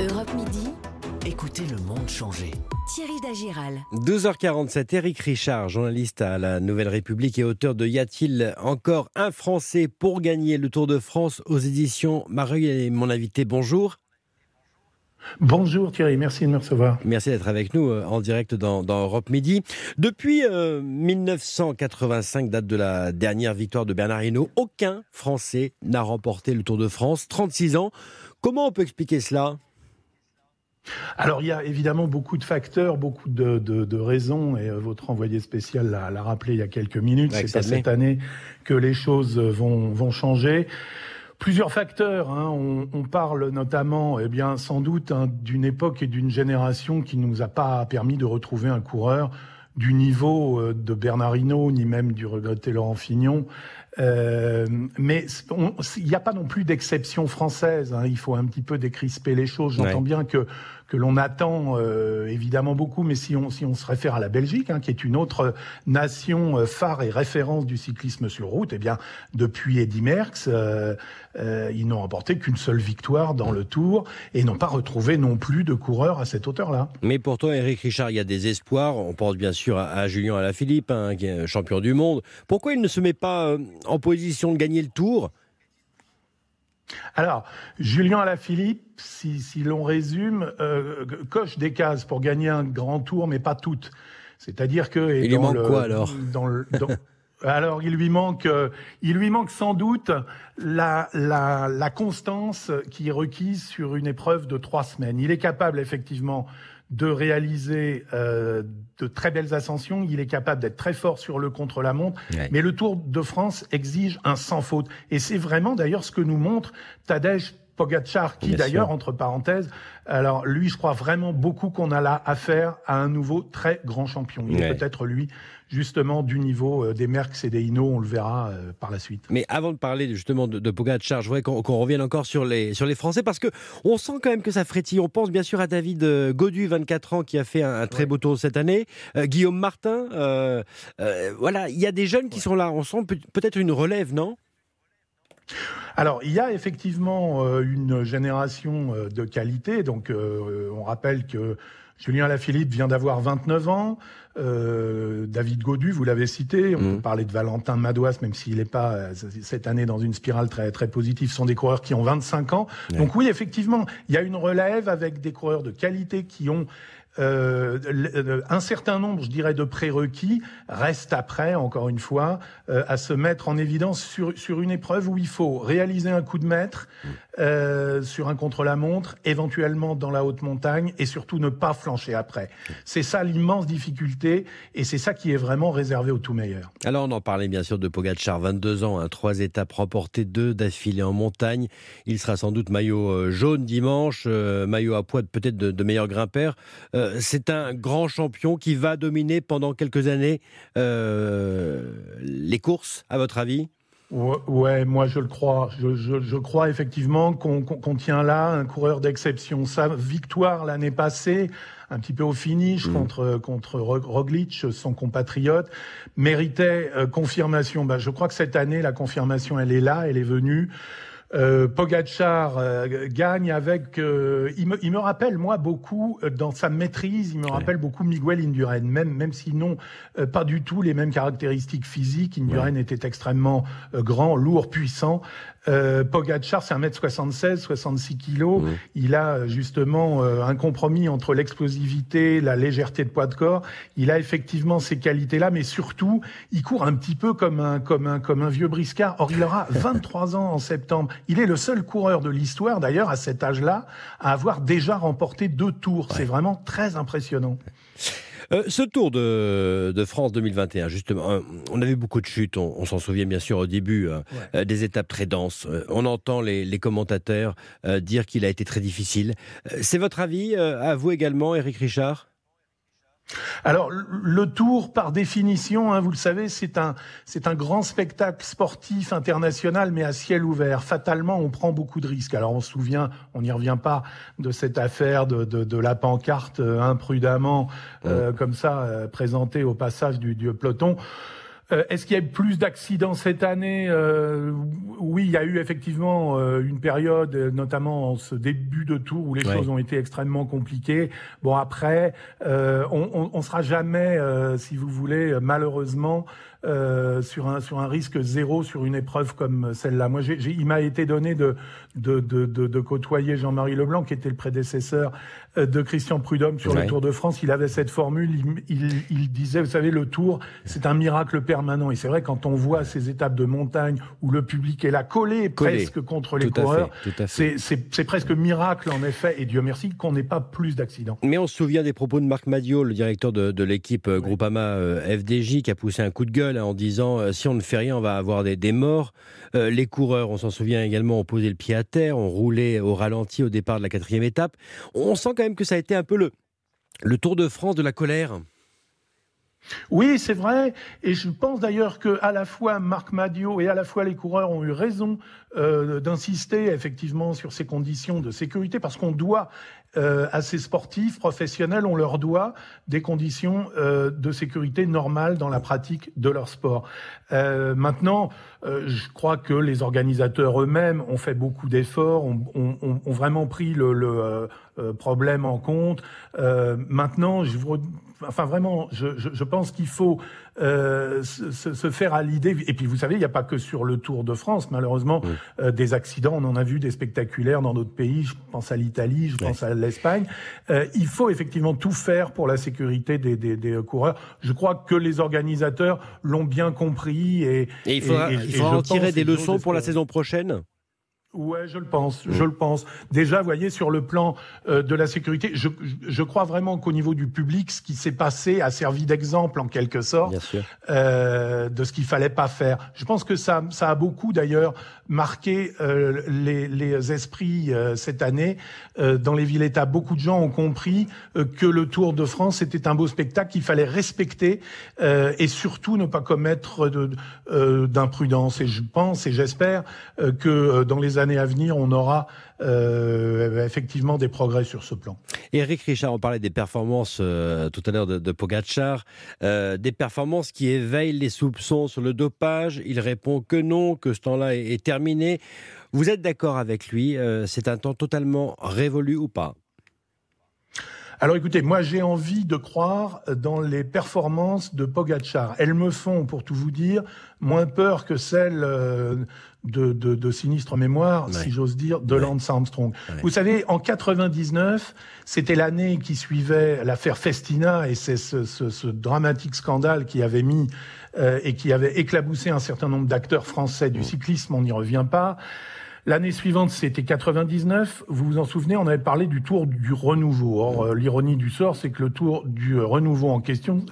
Europe Midi. Écoutez le monde changer. Thierry Dagiral. 12h47, Eric Richard, journaliste à la Nouvelle République et auteur de Y a-t-il encore un Français pour gagner le Tour de France aux éditions Marie est mon invité. Bonjour. Bonjour Thierry, merci de me recevoir. Merci d'être avec nous euh, en direct dans, Europe Midi. Depuis 1985, euh, date de la dernière victoire de Bernard Hinault, aucun Français n'a remporté le Tour de France. 36 ans. Comment on peut expliquer cela? Alors, il y a évidemment beaucoup de facteurs, beaucoup de, raisons, et euh, votre envoyé spécial l'a rappelé il y a quelques minutes. C'est pas cette année que les choses vont, changer. Plusieurs facteurs. Hein. On, parle notamment, eh bien, sans doute, hein, d'une époque et d'une génération qui nous a pas permis de retrouver un coureur du niveau euh, de Bernard Hinault, ni même du regretté Laurent Fignon. Euh, mais il n'y a pas non plus d'exception française. Hein. Il faut un petit peu décrisper les choses. J'entends bien que que l'on attend euh, évidemment beaucoup, mais si on, si on se réfère à la Belgique, hein, qui est une autre nation euh, phare et référence du cyclisme sur route, eh bien, depuis Eddy Merckx, euh, euh ils n'ont remporté qu'une seule victoire dans le Tour et n'ont pas retrouvé non plus de coureurs à cette hauteur-là. Mais pourtant, Eric Richard, il y a des espoirs. On pense bien sûr à, Julien Alaphilippe, hein, qui est champion du monde. Pourquoi il ne se met pas en position de gagner le Tour alors, Julien Alaphilippe, si, si l'on résume, euh, coche des cases pour gagner un grand tour, mais pas toutes. C'est-à-dire que... il lui manque quoi alors? Alors, il lui manque, euh, il lui manque sans doute la, la, la, constance qui est requise sur une épreuve de trois semaines. Il est capable effectivement de réaliser euh, de très belles ascensions. Il est capable d'être très fort sur le contre-la-montre. Mais le Tour de France exige un sans faute. Et c'est vraiment d'ailleurs ce que nous montre Tadej Pogacar, qui d'ailleurs, entre parenthèses, alors lui, je crois vraiment beaucoup qu'on a là affaire à un nouveau très grand champion. Il est peut-être lui, justement, du niveau euh, des Merckx et des Hino, on le verra euh, par la suite. Mais avant de parler justement de, de Pogacar, je voudrais qu'on revienne encore sur les, sur les Français, parce que on sent quand même que ça frétille. On pense bien sûr à David euh, Godu, 24 ans, qui a fait un, très beau tour cette année. Guillaume Martin, voilà, il y a des jeunes qui sont là. On sent peut-être une relève, non? Alors, il y a effectivement euh, une génération euh, de qualité. Donc, euh, on rappelle que Julien Alaphilippe vient d'avoir 29 ans. David Godu, vous l'avez cité. On mmh. peut parler de Valentin Madouas, même s'il n'est pas cette année dans une spirale très très positive. Ce sont des coureurs qui ont 25 ans. Donc oui, effectivement, il y a une relève avec des coureurs de qualité qui ont euh, euh, un certain nombre, je dirais, de prérequis restent après, encore une fois, euh, à se mettre en évidence sur, sur une épreuve où il faut réaliser un coup de maître euh, sur un contre-la-montre, éventuellement dans la haute montagne, et surtout ne pas flancher après. C'est ça l'immense difficulté, et c'est ça qui est vraiment réservé aux tout meilleurs. Alors on en parlait bien sûr de Pogacar, 22 ans, hein, trois étapes remportées, deux d'affilée en montagne. Il sera sans doute maillot jaune dimanche, maillot à poids peut-être de, de meilleur grimpeur. Euh, c'est un grand champion qui va dominer pendant quelques années euh, les courses, à votre avis? Ouais, moi je le crois. Je, crois effectivement qu'on tient là un coureur d'exception. Sa victoire l'année passée, un petit peu au finish mm. contre contre Roglic, son compatriote, méritait euh, confirmation. Bah, je crois que cette année la confirmation elle est là, elle est venue. Euh, Pogachar euh, gagne avec. Euh, il, me, il, me, rappelle moi beaucoup euh, dans sa maîtrise. Il me rappelle beaucoup Miguel Indurain, même même s'ils n'ont pas du tout les mêmes caractéristiques physiques. Indurain était extrêmement grand, lourd, puissant. Euh, Pogacar, c'est 1m76, 66 kg. Il a justement un compromis entre l'explosivité, la légèreté de poids de corps. Il a effectivement ces qualités-là, mais surtout, il court un petit peu comme un, comme un, comme un vieux briscard. Or, il aura 23 ans en septembre. Il est le seul coureur de l'histoire, d'ailleurs, à cet âge-là, à avoir déjà remporté deux tours. C'est vraiment très impressionnant. Euh, ce Tour de, France 2021, justement, euh, on avait beaucoup de chutes, on, s'en souvient bien sûr au début, euh, des étapes très denses. on entend les, les commentateurs dire qu'il a été très difficile. C'est votre avis, à vous également, Eric Richard? Alors le Tour, par définition, hein, vous le savez, c'est un c'est un grand spectacle sportif international, mais à ciel ouvert. Fatalement, on prend beaucoup de risques. Alors on se souvient, on n'y revient pas de cette affaire de de, de la pancarte euh, imprudemment euh, comme ça euh, présentée au passage du, du peloton. Euh, est-ce qu'il y a eu plus d'accidents cette année euh, Oui, il y a eu effectivement euh, une période, notamment en ce début de tour, où les choses ont été extrêmement compliquées. Bon, après, on, on, sera jamais, si vous voulez, malheureusement, euh, sur un sur un risque zéro sur une épreuve comme celle-là. Moi, il m'a été donné de de, de, de, côtoyer Jean-Marie Leblanc, qui était le prédécesseur euh, de Christian Prudhomme sur le Tour de France. Il avait cette formule. Il, il, disait, vous savez, le Tour, c'est un miracle permanent. Et c'est vrai quand on voit ces étapes de montagne où le public est là collé, presque contre les coureurs, c'est presque miracle en effet. Et Dieu merci qu'on n'ait pas plus d'accidents. Mais on se souvient des propos de Marc Madio, le directeur de, de l'équipe euh, Groupama FDJ, qui a poussé un coup de gueule en disant euh, si on ne fait rien, on va avoir des, morts. Euh, les coureurs, on s'en souvient également, ont posé le pied à terre, ont roulé au ralenti au départ de la quatrième étape. On sent quand même que ça a été un peu le, Tour de France de la colère. Oui, c'est vrai, et je pense d'ailleurs que à la fois Marc Madio et à la fois les coureurs ont eu raison euh, d'insister effectivement sur ces conditions de sécurité, parce qu'on doit euh, à ces sportifs professionnels, on leur doit des conditions euh, de sécurité normales dans la pratique de leur sport. Euh, maintenant, je crois que les organisateurs eux-mêmes ont fait beaucoup d'efforts, ont, ont, ont, vraiment pris le, le problème en compte. maintenant, je enfin vraiment, je, je, je pense qu'il faut euh, se, se, faire à l'idée. Et puis vous savez, il n'y a pas que sur le Tour de France, malheureusement, euh, des accidents. On en a vu des spectaculaires dans d'autres pays. Je pense à l'Italie, je pense à l'Espagne. Euh, il faut effectivement tout faire pour la sécurité des, des, des coureurs. Je crois que les organisateurs l'ont bien compris. Et, et il faudra, il faudra en tirer des leçons pour la saison prochaine? Ouais, je le pense, je le pense. Déjà, vous voyez, sur le plan euh, de la sécurité, je, je crois vraiment qu'au niveau du public, ce qui s'est passé a servi d'exemple en quelque sorte euh, de ce qu'il fallait pas faire. Je pense que ça, ça a beaucoup d'ailleurs marqué euh, les, les, esprits euh, cette année euh, dans les villes-États. Beaucoup de gens ont compris que le Tour de France était un beau spectacle qu'il fallait respecter et surtout ne pas commettre d'imprudence. Et je pense et j'espère que dans les années à venir, on aura euh, effectivement des progrès sur ce plan. Eric Richard, on parlait des performances euh, tout à l'heure de, de Pogacar, euh, des performances qui éveillent les soupçons sur le dopage. Il répond que non, que ce temps-là est, est, terminé. Vous êtes d'accord avec lui C'est un temps totalement révolu ou pas? Alors écoutez, moi j'ai envie de croire dans les performances de Pogachar. Elles me font, pour tout vous dire, moins peur que celles euh, de, de, de sinistre mémoire, si j'ose dire, de Lance Armstrong. Vous savez, en 99, c'était l'année qui suivait l'affaire Festina et c'est ce, ce, ce, dramatique scandale qui avait mis euh, et qui avait éclaboussé un certain nombre d'acteurs français du cyclisme, on n'y revient pas. L'année suivante, c'était 99. Vous vous en souvenez, on avait parlé du tour du renouveau. Or, euh, l'ironie du sort, c'est que le tour du renouveau en question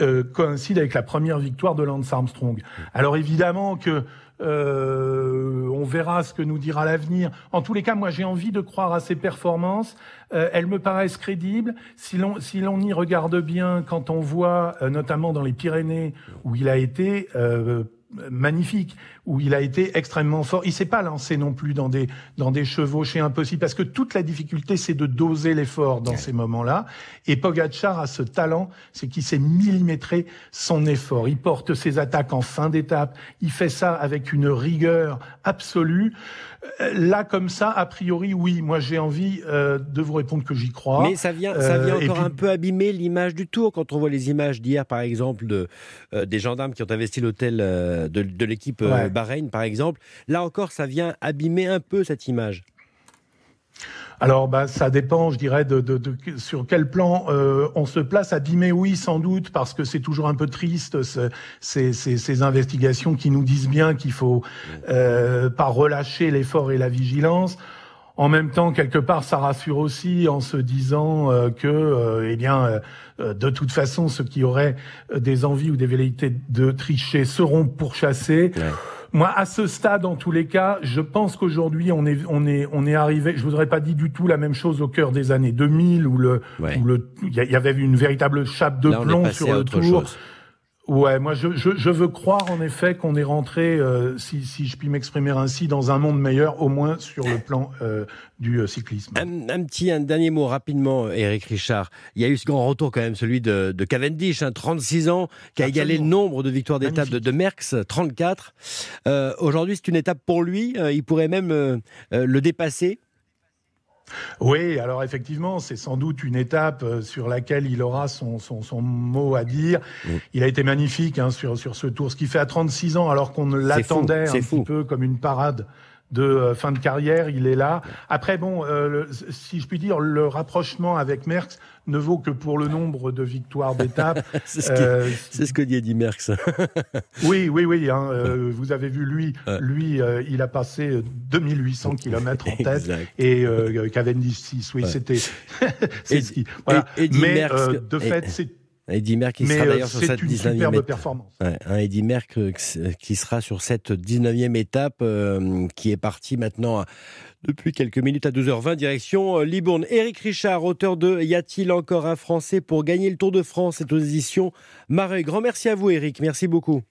euh, coïncide avec la première victoire de Lance Armstrong. Alors évidemment que euh, on verra ce que nous dira l'avenir. En tous les cas, moi, j'ai envie de croire à ses performances. Euh, elles me paraissent crédibles. Si l'on si l'on y regarde bien, quand on voit, euh, notamment dans les Pyrénées, où il a été magnifique où il a été extrêmement fort. Il s'est pas lancé non plus dans des dans des chevauchées impossibles parce que toute la difficulté c'est de doser l'effort dans ces moments-là. Et Pogacar a ce talent, c'est qu'il sait millimétrer son effort. Il porte ses attaques en fin d'étape. Il fait ça avec une rigueur absolue. Euh, là, comme ça, a priori, oui. Moi, j'ai envie euh, de vous répondre que j'y crois. Mais ça vient, ça vient euh, encore un peu abîmer l'image du Tour quand on voit les images d'hier, par exemple, de des gendarmes qui ont investi l'hôtel de, de l'équipe Bahreïn, par exemple. Là encore, ça vient abîmer un peu cette image. Alors, bah, ça dépend, je dirais, de, de, de sur quel plan euh, on se place. Abîmer, oui, sans doute, parce que c'est toujours un peu triste ces, ces, ces, investigations qui nous disent bien qu'il faut euh, pas relâcher l'effort et la vigilance. En même temps, quelque part, ça rassure aussi en se disant euh, que, euh, eh bien, euh, de toute façon, ceux qui auraient des envies ou des velléités de tricher seront pourchassés. Moi, à ce stade, en tous les cas, je pense qu'aujourd'hui, on est, on est, on est arrivé. Je voudrais pas dire du tout la même chose au cœur des années 2000 où le, où le, il y avait une véritable chape de plomb sur le tour. Ouais, moi je, je, je, veux croire en effet qu'on est rentré, euh, si, si, je puis m'exprimer ainsi, dans un monde meilleur, au moins sur le plan euh, du euh, cyclisme. Un, petit, un dernier mot rapidement, Eric Richard. Il y a eu ce grand retour quand même, celui de, de Cavendish, hein, 36 ans, qui a égalé le nombre de victoires d'étape de, de, Merckx, 34. Aujourd'hui, c'est une étape pour lui. il pourrait même le dépasser. Oui, alors effectivement, c'est sans doute une étape euh, sur laquelle il aura son, son, son mot à dire. Il a été magnifique hein, sur, sur ce tour, ce qui fait à 36 ans, alors qu'on l'attendait un petit peu comme une parade de euh, fin de carrière, il est là. Après, bon, euh, si je puis dire, le rapprochement avec Merckx ne vaut que pour le nombre de victoires d'étape. c'est ce, euh, ce, que dit Merckx. oui, oui, oui. Hein, euh, vous avez vu, lui, lui euh, il a passé 2800 km en tête et Cavendish 6. Oui, c'était... Voilà. Mais de fait, c'est Eddie Merckx qui sera d'ailleurs sur cette 19e étape. performance. Ouais, un Eddie Merckx euh, qui sera sur cette 19e étape euh, qui est partie maintenant depuis quelques minutes à 12h20 direction euh, Libourne. Éric Richard, auteur de Y a-t-il encore un Français pour gagner le Tour de France? C'est aux éditions Mareuil. Grand merci à vous Éric, merci beaucoup.